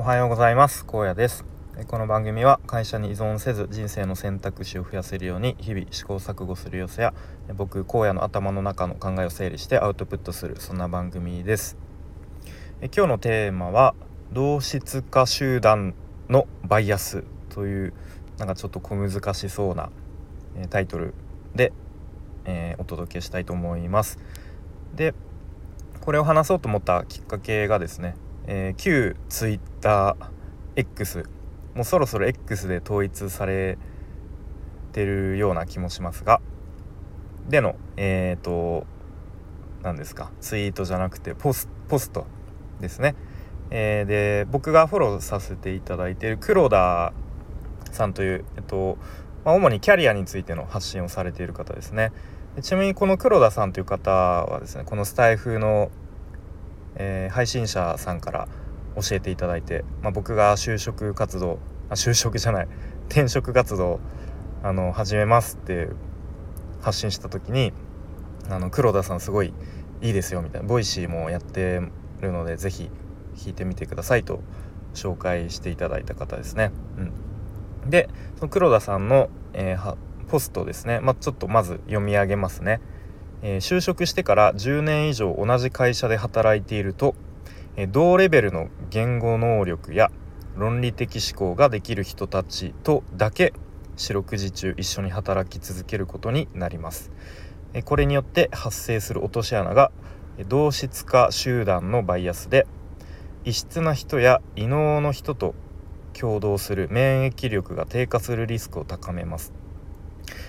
おはようございます。高野です。この番組は会社に依存せず人生の選択肢を増やせるように日々試行錯誤する様子や僕荒野の頭の中の考えを整理してアウトプットするそんな番組です。今日のテーマは同質化集団のバイアスというなんかちょっと小難しそうなタイトルで、えー、お届けしたいと思います。でこれを話そうと思ったきっかけがですねえー、旧 TwitterX もうそろそろ X で統一されてるような気もしますがでのえっ、ー、と何ですかツイートじゃなくてポスポストですね、えー、で僕がフォローさせていただいている黒田さんという、えっとまあ、主にキャリアについての発信をされている方ですね。ちなみにこの黒田さんという方はですねこのスタエフのえー、配信者さんから教えていただいて、まあ、僕が就職活動あ就職じゃない 転職活動あの始めますって発信した時にあの黒田さんすごいいいですよみたいな Voicy もやってるので是非聞いてみてくださいと紹介していただいた方ですね。うん、でその黒田さんの、えー、ポストですね、まあ、ちょっとまず読み上げますね。えー、就職してから10年以上同じ会社で働いていると、えー、同レベルの言語能力や論理的思考ができる人たちとだけ四六時中一緒に働き続けることになります。えー、これによって発生する落とし穴が同質化集団のバイアスで異質な人や異能の人と共同する免疫力が低下するリスクを高めます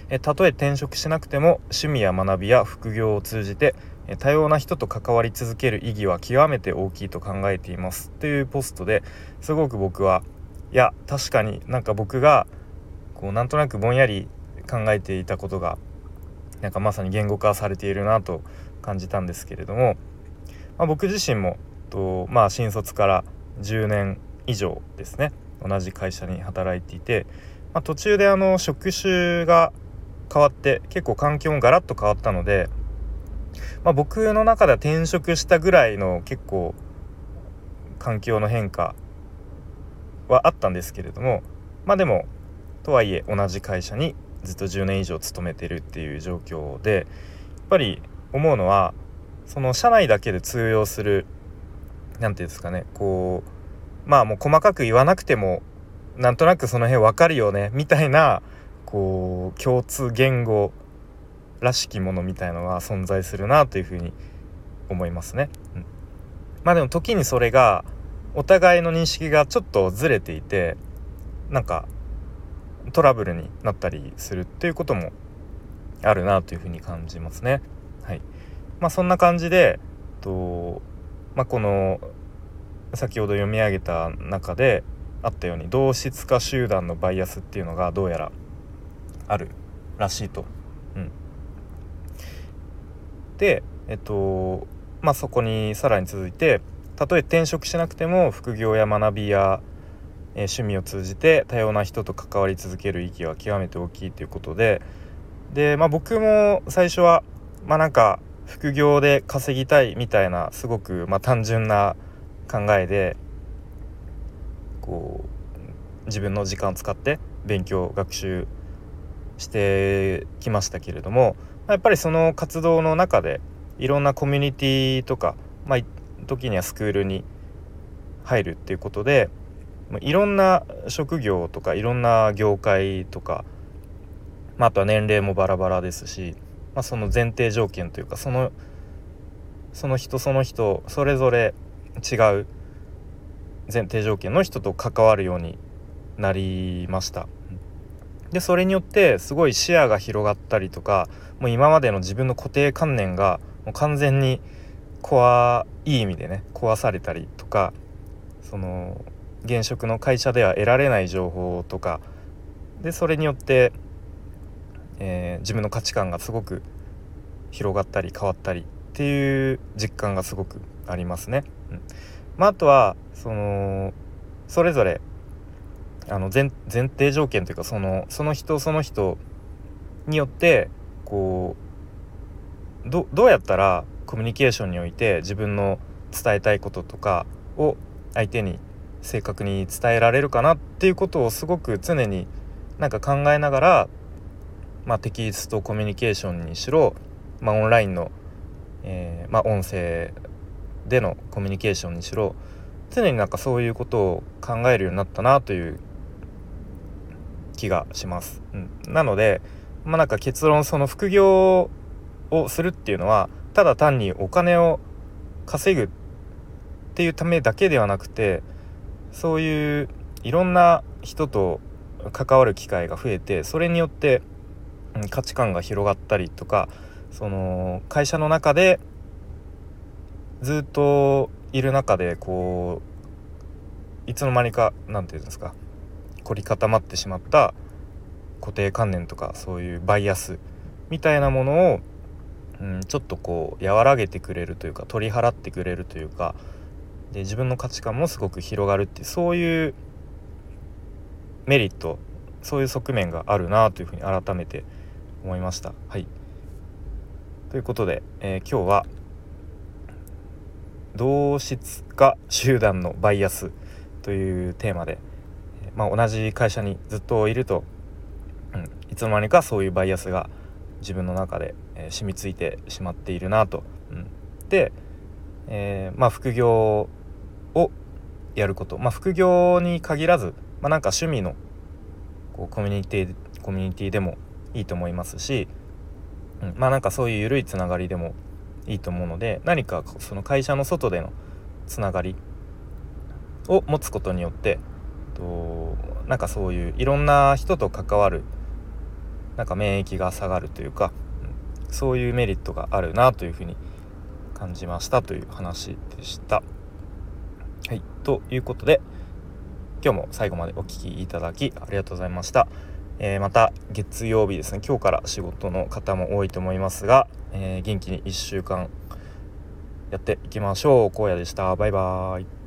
えたとえ転職しなくても趣味や学びや副業を通じて多様な人と関わり続ける意義は極めて大きいと考えています。というポストですごく僕はいや確かになんか僕がこうなんとなくぼんやり考えていたことがなんかまさに言語化されているなと感じたんですけれども、まあ、僕自身もと、まあ、新卒から10年以上ですね同じ会社に働いていて、まあ、途中であの職種が変わって結構環境もガラッと変わったので、まあ、僕の中では転職したぐらいの結構環境の変化はあったんですけれどもまあでもとはいえ同じ会社にずっと10年以上勤めてるっていう状況でやっぱり思うのはその社内だけで通用する何て言うんですかねこうまあもう細かく言わなくてもなんとなくその辺わかるよねみたいなこう共通言語らしきものみたいのが存在するなというふうに思いますね。うん、まあでも時にそれがお互いの認識がちょっとずれていてなんかトラブルになったりするっていうこともあるなというふうに感じますね。はい。まあそんな感じでとまあこの先ほど読み上げた中であったように同質化集団のバイアスっていうのがどうやらあるらしいと。うん、でえっとまあそこにさらに続いてたとえ転職しなくても副業や学びや、えー、趣味を通じて多様な人と関わり続ける意義は極めて大きいということでで、まあ、僕も最初はまあなんか副業で稼ぎたいみたいなすごくまあ単純な考えでこう自分の時間を使って勉強学習してきましたけれどもやっぱりその活動の中でいろんなコミュニティとか、まあ、時にはスクールに入るっていうことでいろんな職業とかいろんな業界とか、まあ、あとは年齢もバラバラですし、まあ、その前提条件というかそのその人その人それぞれ違う前提条件の人と関わるようになりました。でそれによってすごい視野が広がったりとかもう今までの自分の固定観念がもう完全に壊いい意味でね壊されたりとかその現職の会社では得られない情報とかでそれによって、えー、自分の価値観がすごく広がったり変わったりっていう実感がすごくありますね。うんまあ、あとはそのそれぞれあの前前提条件というかそのその人その人によってこうどどうやったらコミュニケーションにおいて自分の伝えたいこととかを相手に正確に伝えられるかなっていうことをすごく常になんか考えながら、まあ、テキストコミュニケーションにしろ、まあ、オンラインの、えー、まあ、音声でのコミュニケーションにしろ常になんかそういうことを考えるようになったなという気がします。うん、なので、まあ、なんか結論その副業をするっていうのはただ単にお金を稼ぐっていうためだけではなくてそういういろんな人と関わる機会が増えてそれによって価値観が広がったりとかその会社の中でずっといる中でこういつの間にか何て言うんですか凝り固まってしまった固定観念とかそういうバイアスみたいなものを、うん、ちょっとこう和らげてくれるというか取り払ってくれるというかで自分の価値観もすごく広がるってそういうメリットそういう側面があるなというふうに改めて思いました。はいということで、えー、今日は同質化集団のバイアスというテーマで、まあ、同じ会社にずっといると、うん、いつの間にかそういうバイアスが自分の中で、えー、染みついてしまっているなと。うん、で、えー、まあ、副業をやること、まあ、副業に限らず、まあ、なんか趣味のこうコミュニティコミュニティでもいいと思いますし、うん、まあなんかそういう緩いつながりでもいいと思うので何かその会社の外でのつながりを持つことによってとなんかそういういろんな人と関わるなんか免疫が下がるというか、そういうメリットがあるなというふうに感じましたという話でした。はいということで今日も最後までお聴きいただきありがとうございました。えー、また月曜日ですね今日から仕事の方も多いと思いますが、えー、元気に1週間やっていきましょう荒野でしたバイバーイ